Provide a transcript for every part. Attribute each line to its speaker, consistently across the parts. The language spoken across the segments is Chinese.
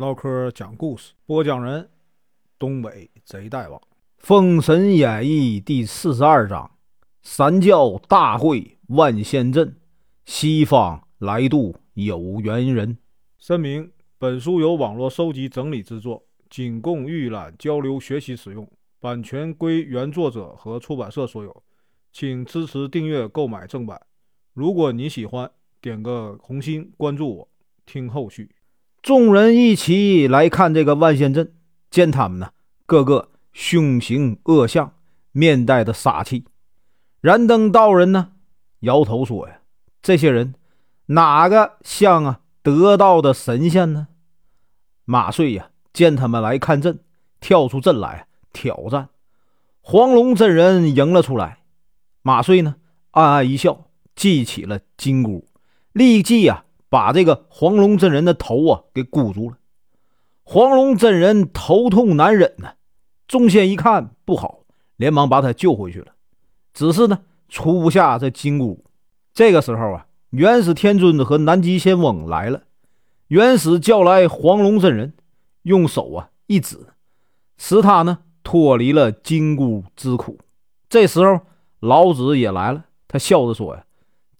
Speaker 1: 唠嗑讲故事，播讲人：东北贼大王，《
Speaker 2: 封神演义》第四十二章：三教大会万仙阵，西方来渡有缘人。
Speaker 1: 声明：本书由网络收集整理制作，仅供预览、交流、学习使用，版权归原作者和出版社所有，请支持订阅、购买正版。如果你喜欢，点个红心，关注我，听后续。
Speaker 2: 众人一起来看这个万仙阵，见他们呢，个个凶形恶相，面带着杀气。燃灯道人呢，摇头说：“呀，这些人哪个像啊得道的神仙呢？”马遂呀，见他们来看阵，跳出阵来挑战。黄龙真人迎了出来，马遂呢，暗暗一笑，记起了金箍，立即呀。把这个黄龙真人的头啊给箍住了，黄龙真人头痛难忍呢。众仙一看不好，连忙把他救回去了。只是呢，除不下这金箍。这个时候啊，元始天尊和南极仙翁来了。元始叫来黄龙真人，用手啊一指，使他呢脱离了金箍之苦。这时候老子也来了，他笑着说呀。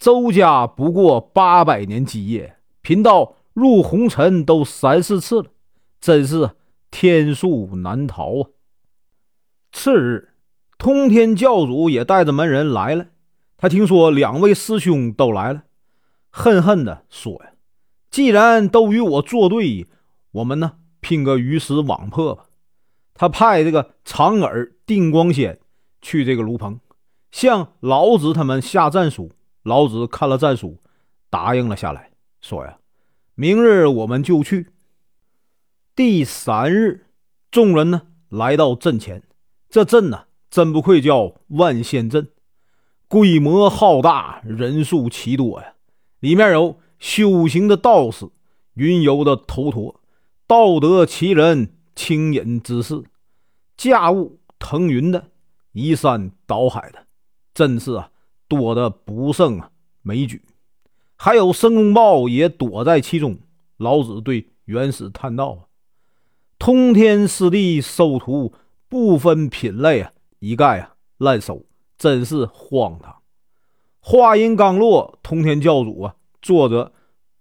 Speaker 2: 周家不过八百年基业，贫道入红尘都三四次了，真是天数难逃啊！次日，通天教主也带着门人来了。他听说两位师兄都来了，恨恨地说：“呀，既然都与我作对，我们呢拼个鱼死网破吧！”他派这个长耳定光仙去这个炉棚，向老子他们下战书。老子看了战书，答应了下来，说：“呀，明日我们就去。”第三日，众人呢来到阵前，这阵呢真不愧叫万仙阵，规模浩大，人数奇多呀。里面有修行的道士、云游的头陀、道德奇人、清隐之士、驾雾腾云的、移山倒海的，真是啊。多的不胜，枚举，还有申公豹也躲在其中。老子对元始叹道：“，通天师弟收徒不分品类啊，一概啊滥收，真是荒唐。”话音刚落，通天教主啊坐着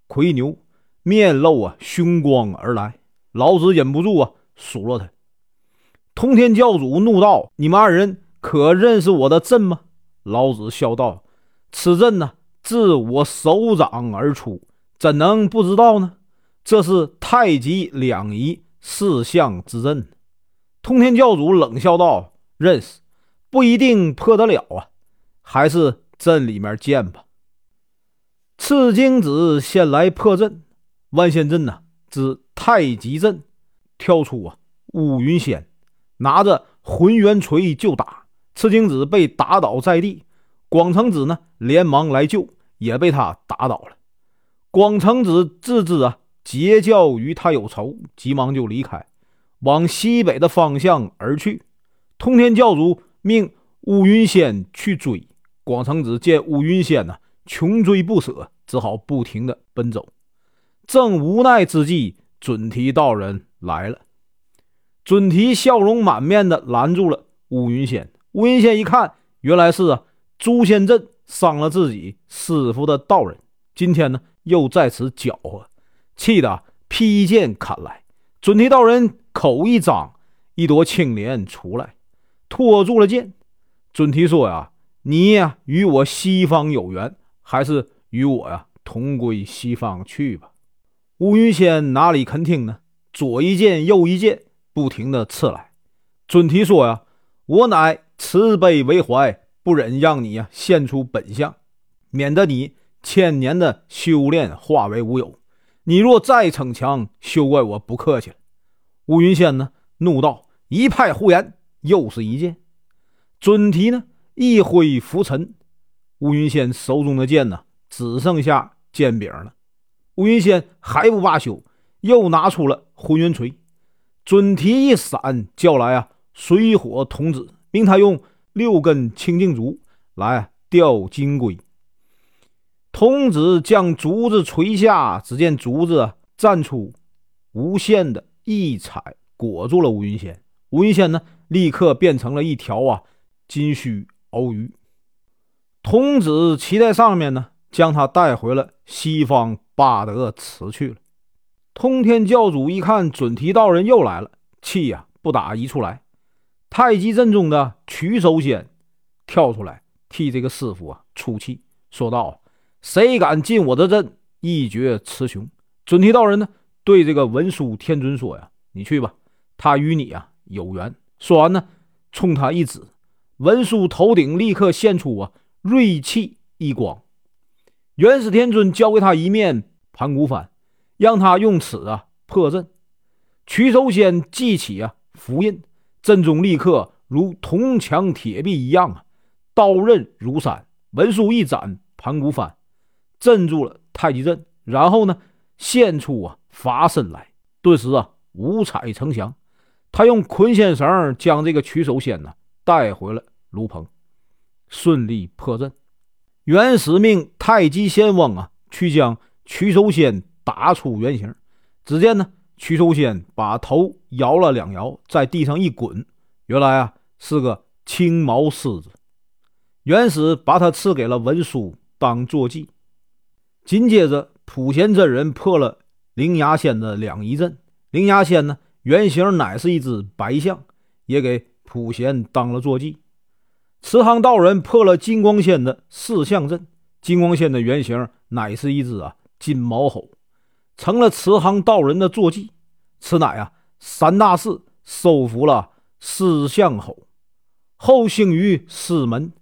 Speaker 2: 魁牛，面露啊凶光而来。老子忍不住啊数落他。通天教主怒道：“你们二人可认识我的阵吗？”老子笑道：“此阵呢，自我手掌而出，怎能不知道呢？这是太极两仪四象之阵。”通天教主冷笑道：“认识，不一定破得了啊，还是阵里面见吧。”赤精子先来破阵，万仙阵呢，之太极阵，跳出啊，乌云仙拿着混元锤就打。赤精子被打倒在地，广成子呢连忙来救，也被他打倒了。广成子自知啊截教与他有仇，急忙就离开，往西北的方向而去。通天教主命乌云仙去追，广成子见乌云仙呢穷追不舍，只好不停的奔走。正无奈之际，准提道人来了。准提笑容满面的拦住了乌云仙。乌云仙一看，原来是啊，诛仙阵伤了自己师傅的道人，今天呢又在此搅和，气得劈剑砍来。准提道人口一张，一朵青莲出来，托住了剑。准提说呀：“你呀与我西方有缘，还是与我呀同归西方去吧。”乌云仙哪里肯听呢？左一剑，右一剑，不停的刺来。准提说呀：“我乃。”慈悲为怀，不忍让你呀现出本相，免得你千年的修炼化为乌有。你若再逞强，休怪我不客气了。乌云仙呢，怒道：“一派胡言！”又是一剑。准提呢，一挥拂尘，乌云仙手中的剑呢，只剩下剑柄了。乌云仙还不罢休，又拿出了混元锤。准提一闪，叫来啊水火童子。命他用六根清净竹来钓金龟。童子将竹子垂下，只见竹子绽出无限的异彩裹住了吴云仙。吴云仙呢，立刻变成了一条啊金须鳌鱼。童子骑在上面呢，将他带回了西方八德祠去了。通天教主一看准提道人又来了，气呀不打一处来。太极阵中的曲手仙跳出来替这个师傅啊出气，说道：“谁敢进我的阵，一决雌雄。”准提道人呢，对这个文殊天尊说：“呀，你去吧，他与你啊有缘。”说完呢，冲他一指，文殊头顶立刻现出啊锐气一光。元始天尊交给他一面盘古幡，让他用此啊破阵。曲手仙记起啊符印。阵中立刻如铜墙铁壁一样啊，刀刃如山。文殊一斩盘古幡，镇住了太极阵，然后呢，现出啊法身来，顿时啊五彩呈祥。他用捆仙绳将这个取手仙呢带回了炉棚，顺利破阵。元始命太极仙翁啊去将取手仙打出原形。只见呢。曲手仙把头摇了两摇，在地上一滚，原来啊是个青毛狮子。元始把他赐给了文殊当坐骑。紧接着，普贤真人破了灵牙仙的两仪阵。灵牙仙呢，原型乃是一只白象，也给普贤当了坐骑。慈航道人破了金光仙的四象阵。金光仙的原型乃是一只啊金毛猴。成了慈航道人的坐骑，此乃啊三大士收服了四象吼，后兴于师门，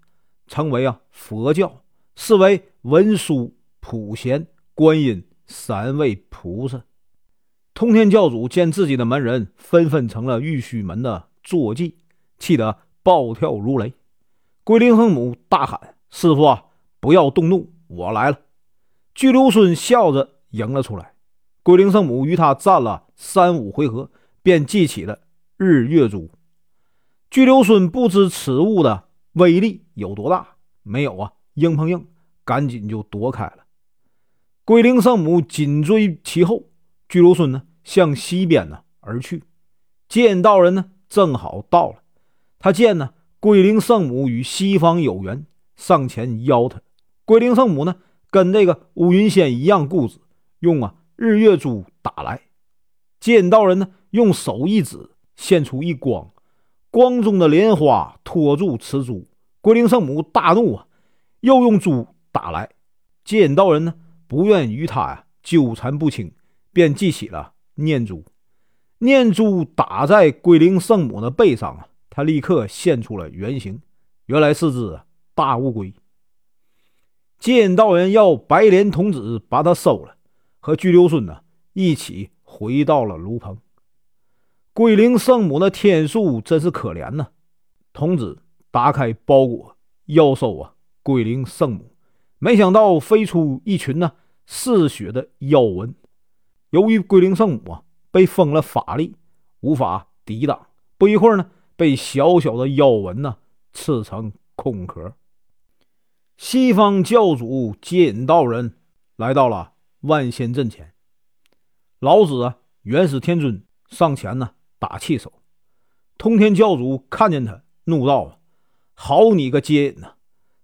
Speaker 2: 成为啊佛教，是为文殊、普贤、观音三位菩萨。通天教主见自己的门人纷纷成了玉虚门的坐骑，气得暴跳如雷。龟灵圣母大喊：“师傅啊，不要动怒，我来了！”巨留孙笑着迎了出来。龟灵圣母与他战了三五回合，便记起了日月珠。巨流孙不知此物的威力有多大，没有啊，硬碰硬，赶紧就躲开了。龟灵圣母紧追其后，巨流孙呢向西边呢而去。剑道人呢正好到了，他见呢龟灵圣母与西方有缘，上前邀他。龟灵圣母呢跟这个乌云仙一样固执，用啊。日月珠打来，剑道人呢用手一指，现出一光，光中的莲花托住此珠。龟灵圣母大怒啊，又用珠打来。剑道人呢不愿与他呀纠缠不清，便记起了念珠。念珠打在龟灵圣母的背上啊，他立刻现出了原形，原来是只大乌龟。剑道人要白莲童子把他收了。和巨留孙呢一起回到了炉棚。桂灵圣母的天数真是可怜呐！童子打开包裹，要收啊桂灵圣母，没想到飞出一群呢嗜血的妖蚊。由于桂灵圣母啊被封了法力，无法抵挡，不一会儿呢被小小的妖蚊呢吃成空壳。西方教主接引道人来到了。万仙阵前，老子啊，元始天尊上前呢打气手。通天教主看见他，怒道：“好你个接引呐，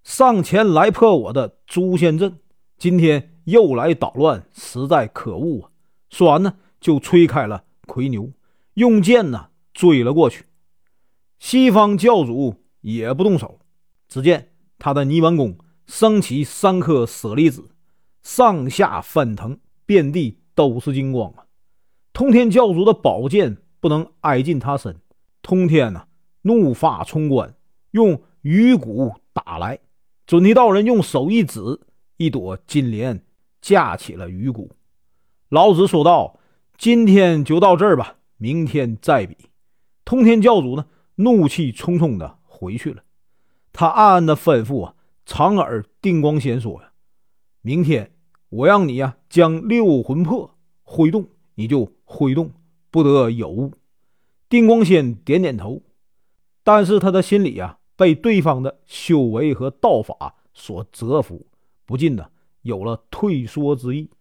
Speaker 2: 上前来破我的诛仙阵，今天又来捣乱，实在可恶啊！”说完呢，就吹开了奎牛，用剑呢追了过去。西方教主也不动手，只见他的泥丸宫升起三颗舍利子。上下翻腾，遍地都是金光啊！通天教主的宝剑不能挨近他身，通天呐，怒发冲冠，用鱼骨打来。准提道人用手一指，一朵金莲架起了鱼骨。老子说道：“今天就到这儿吧，明天再比。”通天教主呢，怒气冲冲的回去了。他暗暗的吩咐啊，长耳定光仙说呀：“明天。”我让你呀，将六魂魄挥动，你就挥动，不得有误。定光仙点点头，但是他的心里呀，被对方的修为和道法所折服，不禁的有了退缩之意。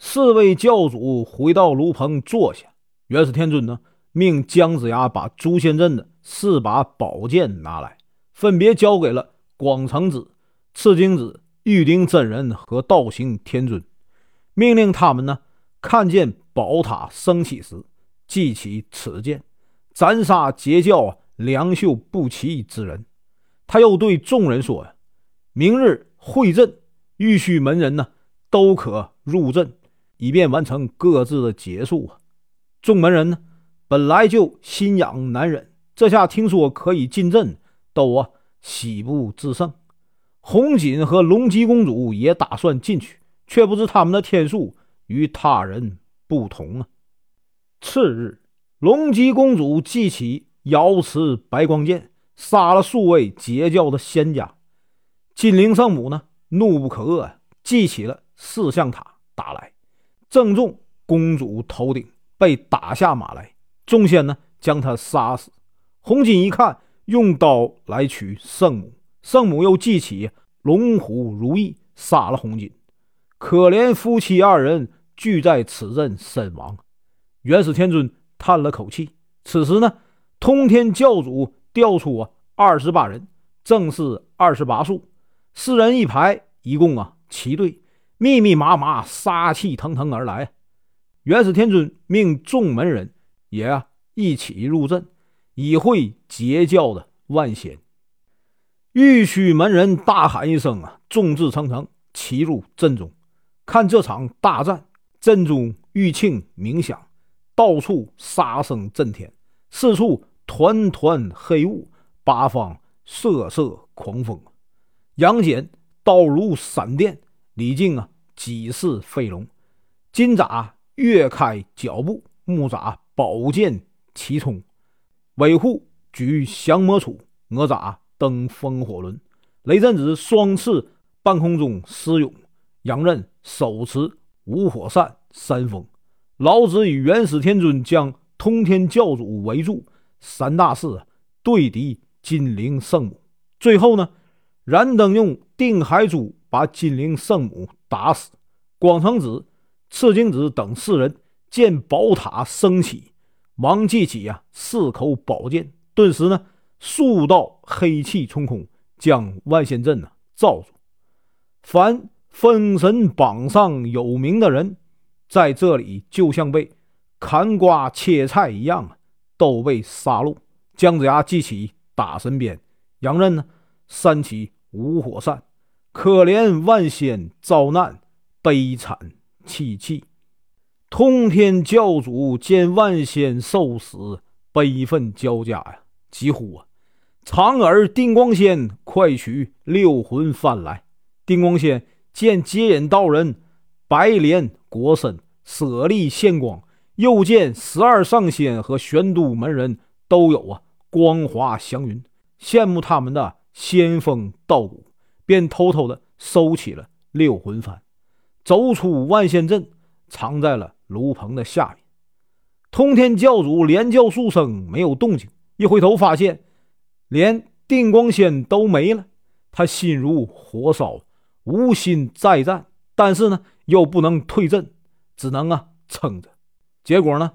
Speaker 2: 四位教主回到炉棚坐下，元始天尊呢，命姜子牙把诛仙阵的四把宝剑拿来，分别交给了广成子、赤精子、玉鼎真人和道行天尊，命令他们呢，看见宝塔升起时，记起此剑，斩杀截教两袖不齐之人。他又对众人说：“呀，明日会阵，玉虚门人呢，都可入阵。”以便完成各自的结束啊！众门人呢，本来就心痒难忍，这下听说可以进阵，都啊喜不自胜。红锦和龙姬公主也打算进去，却不知他们的天数与他人不同啊。次日，龙姬公主记起瑶池白光剑，杀了数位截教的仙家。金灵圣母呢，怒不可遏，记起了四象塔打来。正中公主头顶，被打下马来。众仙呢，将他杀死。红锦一看，用刀来取圣母。圣母又记起龙虎如意，杀了红巾。可怜夫妻二人俱在此阵身亡。元始天尊叹了口气。此时呢，通天教主调出啊二十八人，正是二十八数，四人一排，一共啊七队。密密麻麻，杀气腾腾而来。元始天尊命众门人也啊一起入阵，以会截教的万仙。玉虚门人大喊一声啊，众志成城，齐入阵中。看这场大战，阵中玉磬鸣响，到处杀声震天，四处团团黑雾，八方瑟瑟狂风，杨戬刀如闪电，李靖啊。几似飞龙，金吒跃开脚步，木吒宝剑齐冲，韦护举降魔杵，哪吒登风火轮，雷震子双翅半空中施勇，杨任手持五火扇扇风，老子与元始天尊将通天教主围住，三大士对敌金灵圣母。最后呢，燃灯用定海珠把金灵圣母。打死广成子、赤精子等四人，见宝塔升起，忙记起呀四口宝剑，顿时呢数道黑气冲空，将万仙阵呢罩住。凡封神榜上有名的人，在这里就像被砍瓜切菜一样啊，都被杀戮。姜子牙记起打神鞭，杨任呢三起五火扇。可怜万仙遭难，悲惨戚戚。通天教主见万仙受死，悲愤交加呀，急呼啊：“长耳定光仙，快取六魂幡来！”定光仙见接引道人白莲国身舍利现光，又见十二上仙和玄都门人都有啊光华祥云，羡慕他们的仙风道骨。便偷偷的收起了六魂幡，走出万仙阵，藏在了炉棚的下面。通天教主连叫数声，没有动静。一回头，发现连定光仙都没了。他心如火烧，无心再战，但是呢，又不能退阵，只能啊撑着。结果呢，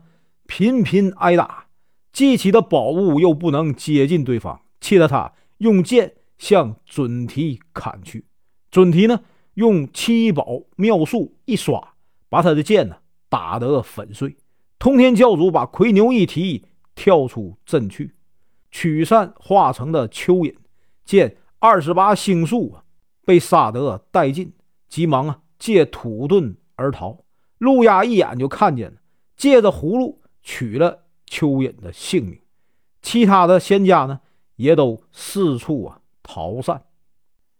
Speaker 2: 频频挨打，记起的宝物又不能接近对方，气得他用剑。向准提砍去，准提呢用七宝妙术一刷，把他的剑呢打得粉碎。通天教主把魁牛一提，跳出阵去。驱散化成的蚯蚓见二十八星宿啊被杀得殆尽，急忙啊借土遁而逃。路亚一眼就看见了，借着葫芦取了蚯蚓的性命。其他的仙家呢也都四处啊。逃散，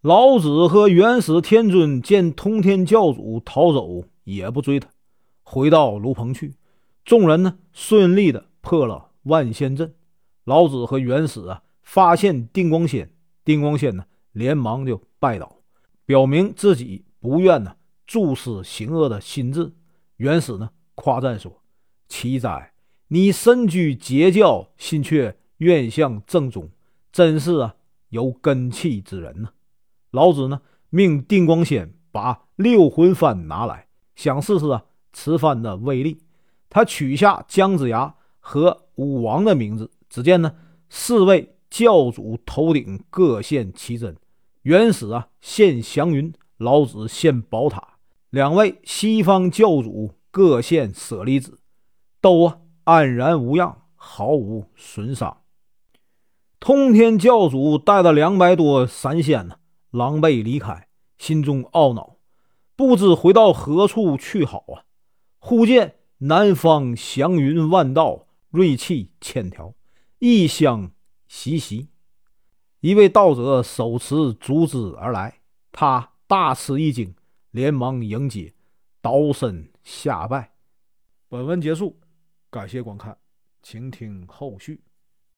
Speaker 2: 老子和元始天尊见通天教主逃走，也不追他，回到炉棚去。众人呢，顺利的破了万仙阵。老子和元始啊，发现定光仙，定光仙呢，连忙就拜倒，表明自己不愿呢注视行恶的心志。元始呢，夸赞说：“奇哉，你身居截教，心却愿向正宗，真是啊！”有根气之人呢？老子呢，命定光仙把六魂幡拿来，想试试啊，此幡的威力，他取下姜子牙和武王的名字。只见呢，四位教主头顶各现奇珍，元始啊现祥云，老子现宝塔，两位西方教主各现舍利子，都啊安然无恙，毫无损伤。通天教主带了两百多散仙呢，狼狈离开，心中懊恼，不知回到何处去好啊！忽见南方祥云万道，瑞气千条，异香习习。一位道者手持竹枝而来，他大吃一惊，连忙迎接，倒身下拜。
Speaker 1: 本文结束，感谢观看，请听后续。